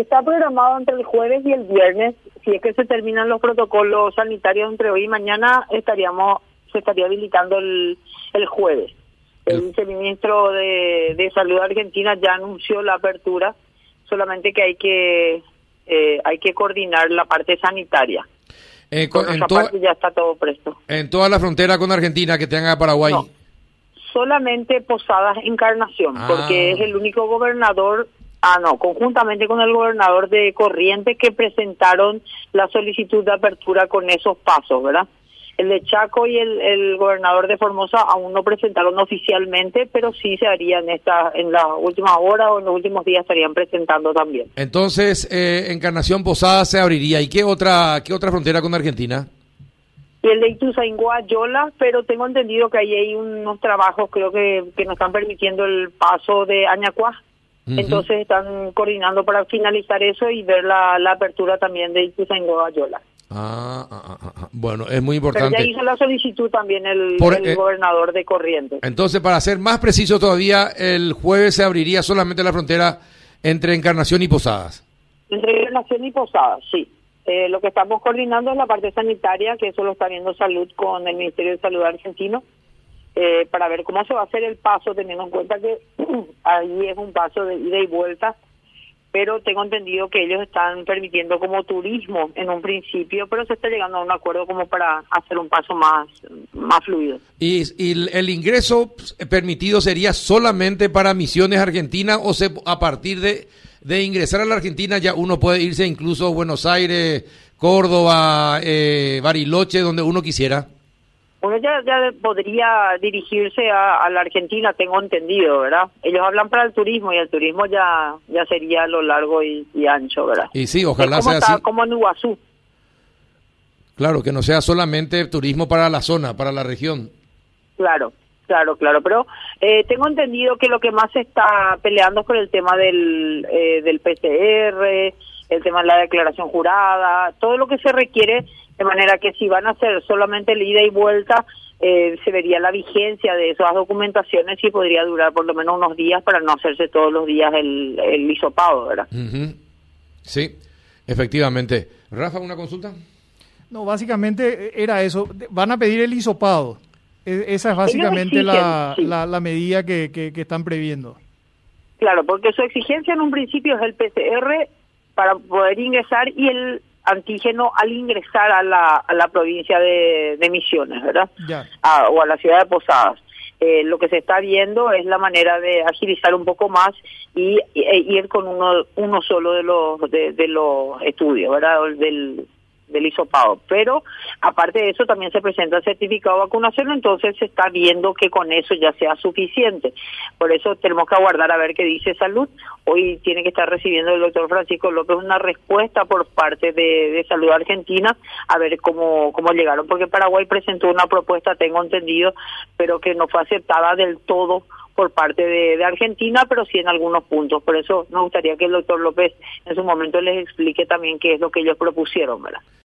Está programado entre el jueves y el viernes. Si es que se terminan los protocolos sanitarios entre hoy y mañana, estaríamos se estaría habilitando el, el jueves. El viceministro de, de Salud Argentina ya anunció la apertura, solamente que hay que eh, hay que coordinar la parte sanitaria. Eh, con- en, toda- parte ya está todo presto. en toda la frontera con Argentina que tenga Paraguay. No. Solamente Posadas Encarnación, Ah. porque es el único gobernador, ah no, conjuntamente con el gobernador de Corrientes que presentaron la solicitud de apertura con esos pasos, ¿verdad? El de Chaco y el, el gobernador de Formosa aún no presentaron oficialmente, pero sí se harían esta, en las últimas horas o en los últimos días estarían presentando también. Entonces, eh, Encarnación Posada se abriría. ¿Y qué otra, qué otra frontera con Argentina? y el de Ituzaingó Yola, pero tengo entendido que ahí hay unos trabajos, creo que, que nos están permitiendo el paso de Añacuá. Entonces están coordinando para finalizar eso y ver la, la apertura también de Ituzaingó Yola. Ah, ah, ah, ah, ah. bueno, es muy Pero ya importante. hizo la solicitud también el, Por- el eh, gobernador de Corrientes. Entonces, para ser más preciso todavía, el jueves se abriría solamente la frontera entre Encarnación y Posadas. Entre Relación y Posadas, sí. Eh, lo que estamos coordinando es la parte sanitaria, que eso lo está viendo Salud con el Ministerio de Salud argentino, eh, para ver cómo se va a hacer el paso, teniendo en cuenta que ahí es un paso de ida y vuelta, pero tengo entendido que ellos están permitiendo como turismo en un principio, pero se está llegando a un acuerdo como para hacer un paso más, más fluido. ¿Y, y el- ingreso permitido sería solamente para misiones argentinas o se, a partir de, de ingresar a la Argentina ya uno puede irse incluso a Buenos Aires, Córdoba, eh, Bariloche, donde uno quisiera? Uno ya, ya podría dirigirse a, a la Argentina, tengo entendido, ¿verdad? Ellos hablan para el turismo y el turismo ya ya sería a lo largo y, y ancho, ¿verdad? Y sí, ojalá es como sea está- así. como en Iguazú. Claro, que no sea solamente turismo para la zona, para la región. Claro, claro, claro. Pero eh, tengo entendido que lo que más se está peleando es por el tema del, eh, del PCR, el tema de la declaración jurada, todo lo que se requiere, de manera que si van a hacer solamente el ida y vuelta, eh, se vería la vigencia de esas documentaciones y podría durar por lo menos unos días para no hacerse todos los días el, el hisopado, ¿verdad? Sí, efectivamente. Rafa, ¿una consulta? No, básicamente era eso. Van a pedir el hisopado. E- Esa es básicamente exigen, la, sí. la, la medida que, que, que están previendo. Claro, porque su exigencia en un principio es el PCR para poder ingresar y el antígeno al ingresar a la, a la provincia de, de Misiones, ¿verdad? Ya. A- o a la ciudad de Posadas. Eh, lo que se está viendo es la manera de agilizar un poco más y, y- e ir con uno uno solo de los de, de los estudios, ¿verdad? Del del hisopado. Pero aparte de eso también se presenta el certificado de vacunación, entonces se está viendo que con eso ya sea suficiente. Por eso tenemos que aguardar a ver qué dice salud. Hoy tiene que estar recibiendo el doctor Francisco López una respuesta por parte de, Salud Argentina a ver cómo, cómo llegaron, porque Paraguay presentó una propuesta, tengo entendido, pero que no fue aceptada del todo por parte de, de Argentina, pero sí en algunos puntos. Por eso me gustaría que el doctor López en su momento les explique también qué es lo que ellos propusieron, ¿verdad?